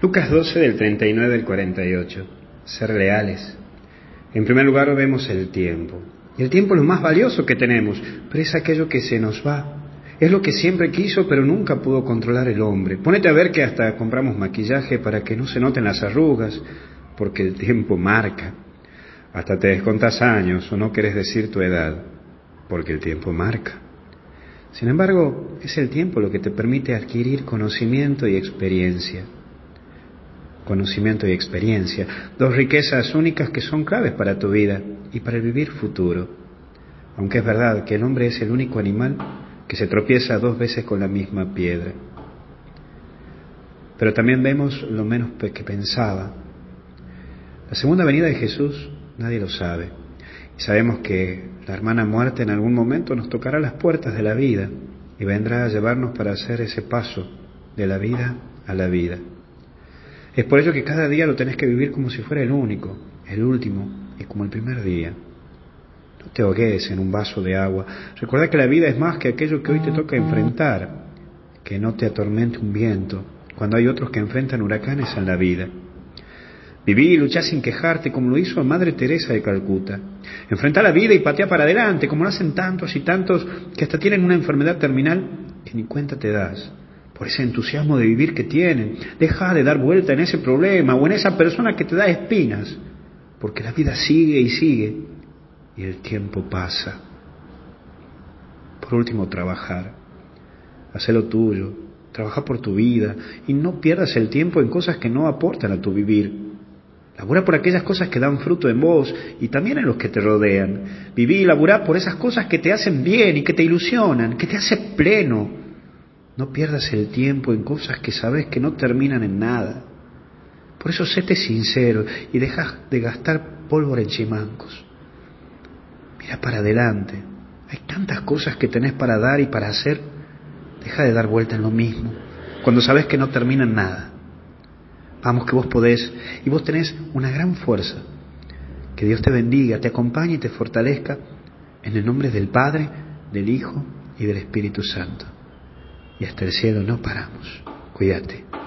Lucas 12 del 39 al 48. Ser leales. En primer lugar vemos el tiempo. El tiempo es lo más valioso que tenemos, pero es aquello que se nos va. Es lo que siempre quiso, pero nunca pudo controlar el hombre. Pónete a ver que hasta compramos maquillaje para que no se noten las arrugas, porque el tiempo marca. Hasta te descontas años o no quieres decir tu edad, porque el tiempo marca. Sin embargo, es el tiempo lo que te permite adquirir conocimiento y experiencia conocimiento y experiencia, dos riquezas únicas que son claves para tu vida y para el vivir futuro. Aunque es verdad que el hombre es el único animal que se tropieza dos veces con la misma piedra. Pero también vemos lo menos que pensaba. La segunda venida de Jesús nadie lo sabe. Y sabemos que la hermana muerte en algún momento nos tocará las puertas de la vida y vendrá a llevarnos para hacer ese paso de la vida a la vida. Es por ello que cada día lo tenés que vivir como si fuera el único, el último y como el primer día. No te ahogues en un vaso de agua. Recuerda que la vida es más que aquello que hoy te toca enfrentar. Que no te atormente un viento, cuando hay otros que enfrentan huracanes en la vida. Viví y luchá sin quejarte, como lo hizo Madre Teresa de Calcuta. Enfrenta la vida y patea para adelante, como lo hacen tantos y tantos que hasta tienen una enfermedad terminal que ni cuenta te das por ese entusiasmo de vivir que tienen. Deja de dar vuelta en ese problema o en esa persona que te da espinas, porque la vida sigue y sigue y el tiempo pasa. Por último, trabajar. Hacer lo tuyo, trabaja por tu vida y no pierdas el tiempo en cosas que no aportan a tu vivir. Labura por aquellas cosas que dan fruto en vos y también en los que te rodean. Viví y laburá por esas cosas que te hacen bien y que te ilusionan, que te hace pleno, no pierdas el tiempo en cosas que sabes que no terminan en nada. Por eso séte sincero y deja de gastar pólvora en chimancos. Mira para adelante. Hay tantas cosas que tenés para dar y para hacer. Deja de dar vuelta en lo mismo. Cuando sabes que no termina en nada. Vamos que vos podés y vos tenés una gran fuerza. Que Dios te bendiga, te acompañe y te fortalezca en el nombre del Padre, del Hijo y del Espíritu Santo y hasta el cielo no paramos. Cuídate.